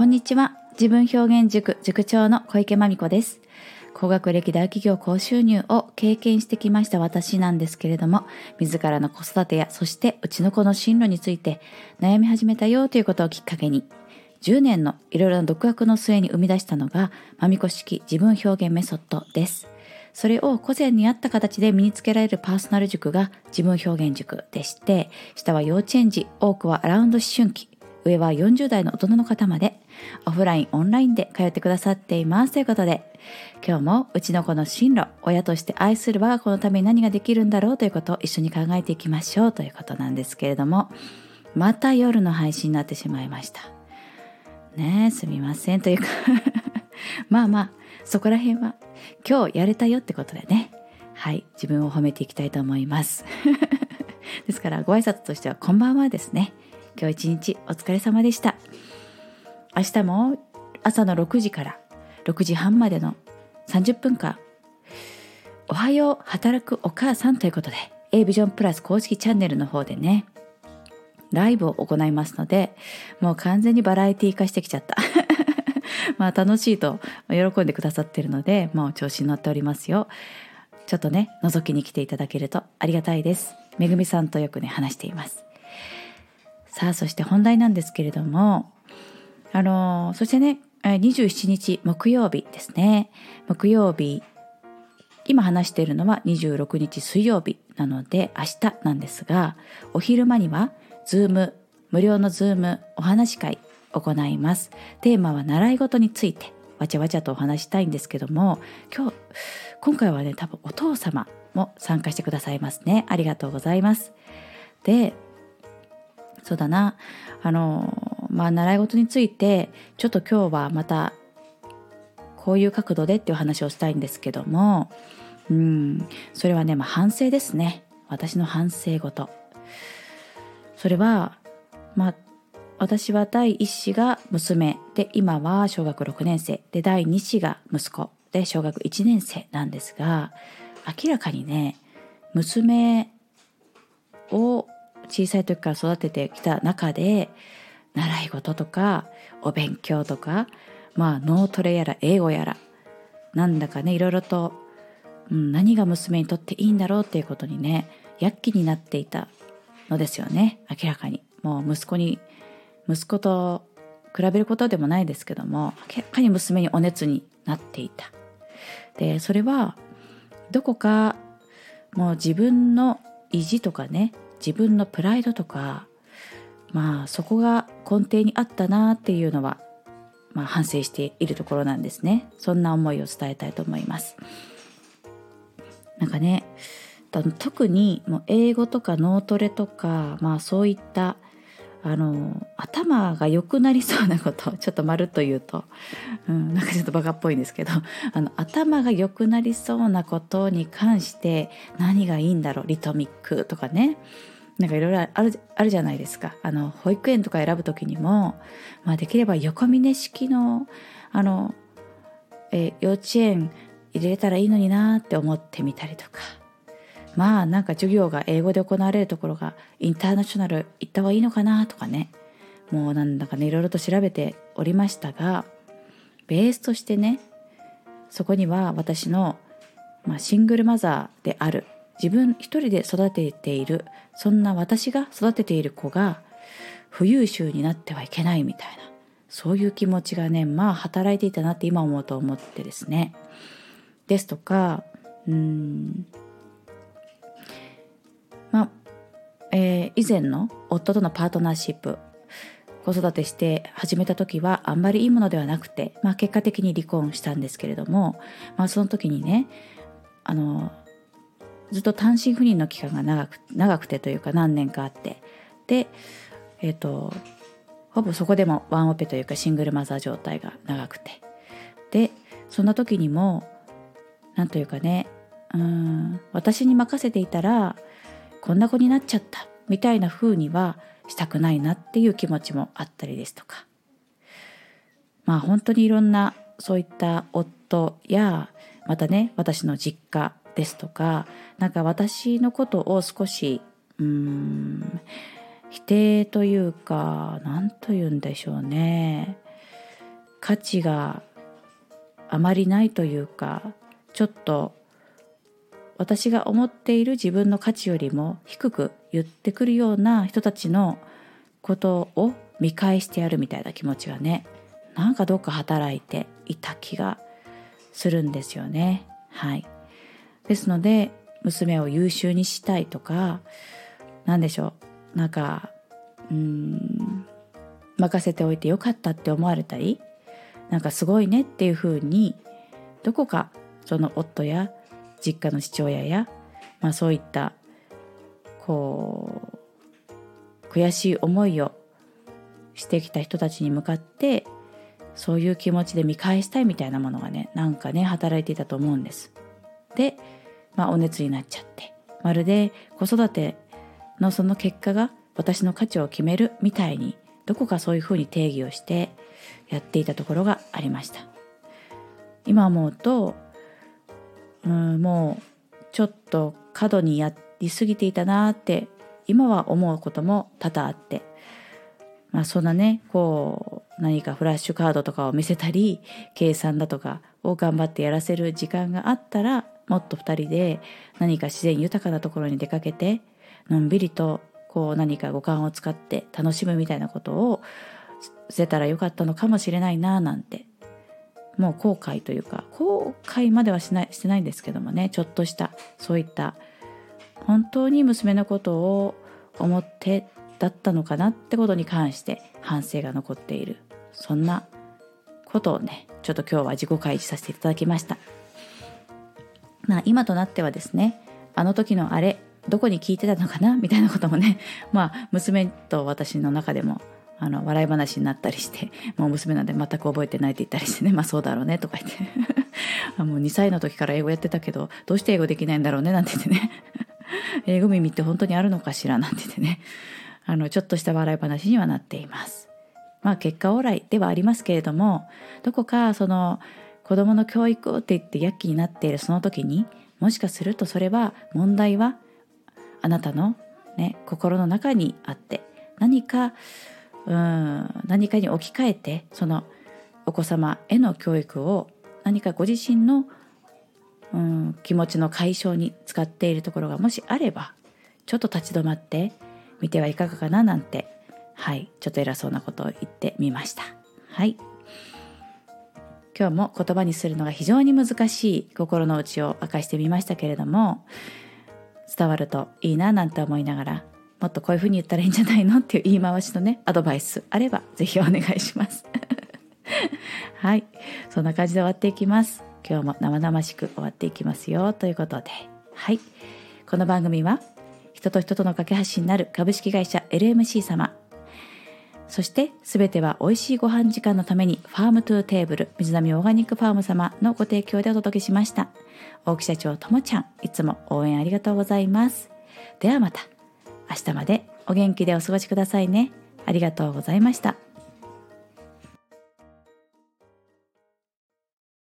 こんにちは。自分表現塾塾長の小池真美子です。高学歴大企業高収入を経験してきました私なんですけれども、自らの子育てや、そしてうちの子の進路について悩み始めたよということをきっかけに、10年のいろいろな独学の末に生み出したのが、まみこ式自分表現メソッドです。それを個人に合った形で身につけられるパーソナル塾が自分表現塾でして、下は幼稚園児、多くはアラウンド思春期、上は40代の大人の方まで、オフライン、オンラインで通ってくださっています。ということで、今日もうちの子の進路、親として愛する我が子のために何ができるんだろうということを一緒に考えていきましょうということなんですけれども、また夜の配信になってしまいました。ねえ、すみません。というか まあまあ、そこら辺は今日やれたよってことでね。はい、自分を褒めていきたいと思います。ですから、ご挨拶としては、こんばんはですね。今日一日お疲れ様でした。明日も朝の6時から6時半までの30分間、おはよう働くお母さんということで、A ビジョンプラス公式チャンネルの方でね、ライブを行いますので、もう完全にバラエティ化してきちゃった。まあ楽しいと喜んでくださってるので、もう調子に乗っておりますよ。ちょっとね、覗きに来ていただけるとありがたいです。めぐみさんとよくね、話しています。さあ、そして本題なんですけれども、あのそしてね、えー27日木曜日ですね。木曜日、今話しているのは26日水曜日なので明日なんですが、お昼間には Zoom、無料の Zoom お話し会行います。テーマは習い事についてわちゃわちゃとお話したいんですけども、今日、今回はね、多分お父様も参加してくださいますね。ありがとうございます。で、そうだな、あの、まあ、習い事について、ちょっと今日はまた、こういう角度でっていう話をしたいんですけども、うん、それはね、まあ、反省ですね。私の反省事。それは、まあ、私は第一子が娘で、今は小学6年生で、第二子が息子で、小学1年生なんですが、明らかにね、娘を小さい時から育ててきた中で習い事とかお勉強とかまあ脳トレやら英語やらなんだかねいろいろと、うん、何が娘にとっていいんだろうっていうことにね躍起になっていたのですよね明らかに。もう息子に息子と比べることでもないですけども明らかに娘にお熱になっていた。でそれはどこかもう自分の意地とかね自分のプライドとかまあそこが根底にあったなっていうのは、まあ、反省しているところなんですね。そんな思いを伝えたいと思います。なんかね特にもう英語とか脳トレとかまあそういったあの頭が良くなりそうなこと ちょっとまるっと言うと、うん、なんかちょっとバカっぽいんですけどあの頭が良くなりそうなことに関して何がいいんだろうリトミックとかね。なんかいろいろあるあるじゃないですか。あの保育園とか選ぶ時にも、まあ、できれば横峰式のあの、え幼稚園入れたらいいのになって思ってみたりとか。まあなんか授業が英語で行われるところがインターナショナル行った方がいいのかなとかね。もうなんだかねいろいろと調べておりましたがベースとしてねそこには私の、まあ、シングルマザーである自分一人で育てているそんな私が育てている子が不優秀になってはいけないみたいなそういう気持ちがねまあ働いていたなって今思うと思ってですね。ですとかうんまあ、えー以前の夫とのパートナーシップ子育てして始めた時はあんまりいいものではなくて、まあ、結果的に離婚したんですけれども、まあ、その時にねあのずっと単身赴任の期間が長く長くてというか何年かあって。でえっ、とほぼそこでもワンオペというかシングルマザー状態が長くて。でそんな時にもなんというかねうん私に任せていたらこんな子になっちゃったみたいな風にはしたくないなっていう気持ちもあったりですとか。まあ本当にいろんなそういった夫やまたね私の実家ですとかなんか私のことを少しうーん否定というか何と言うんでしょうね価値があまりないというかちょっと私が思っている自分の価値よりも低く言ってくるような人たちのことを見返してやるみたいな気持ちがねなんかどっか働いていた気がするんですよね。はい、ですので娘を優秀にしたいとか何でしょうなんかうん任せておいてよかったって思われたりなんかすごいねっていうふうにどこかその夫や実家の父親や、まあ、そういったこう悔しい思いをしてきた人たちに向かってそういう気持ちで見返したいみたいなものがねなんかね働いていたと思うんです。で、まあ、お熱になっちゃってまるで子育てのその結果が私の価値を決めるみたいにどこかそういうふうに定義をしてやっていたところがありました。今思うとうんもうちょっと過度にやりすぎていたなって今は思うことも多々あってまあそんなねこう何かフラッシュカードとかを見せたり計算だとかを頑張ってやらせる時間があったらもっと2人で何か自然豊かなところに出かけてのんびりとこう何か五感を使って楽しむみたいなことをせたらよかったのかもしれないななんて。もう後悔というか後悔まではしないしてないんですけどもねちょっとしたそういった本当に娘のことを思ってだったのかなってことに関して反省が残っている。そんなことをねちょっと今日は自己開示させていただきました。まあ今となってはですねあの時のあれどこに聞いてたのかな みたいなこともね まあ娘と私の中でもあの笑い話になったりしてもう娘なんで全く覚えてないって言ったりしてね まあそうだろうねとか言って。もう2歳の時から英語やってたけどどうして英語できないんだろうねなんて言ってね。英語耳って本当にあるのかしらなんて言ってね。あのちょっとした笑い話にはなっています。まあ結果オーライではありますけれどもどこかその子どもの教育って言って躍起になっているその時にもしかするとそれは問題はあなたの、ね、心の中にあって何かうん何かに置き換えてそのお子様への教育を何かご自身のうん気持ちの解消に使っているところがもしあればちょっと立ち止まってみてはいかがかななんてはいちょっと偉そうなことを言ってみました。はい。今日も言葉にするのが非常に難しい心の内を明かしてみましたけれども伝わるといいななんて思いながらもっとこういうふうに言ったらいいんじゃないのっていう言い回しのねアドバイスあれば是非お願いします。はい。そんな感じで終わっていきます。今日も生々しく終わっていきますよということで。はい。この番組は人と人との架け橋になる株式会社 LMC 様そして全ては美味しいご飯時間のために Farm to Table 水波オーガニックファーム様のご提供でお届けしました。大木社長ともちゃんいつも応援ありがとうございます。ではまた。明日までお元気でお過ごしくださいね。ありがとうございました。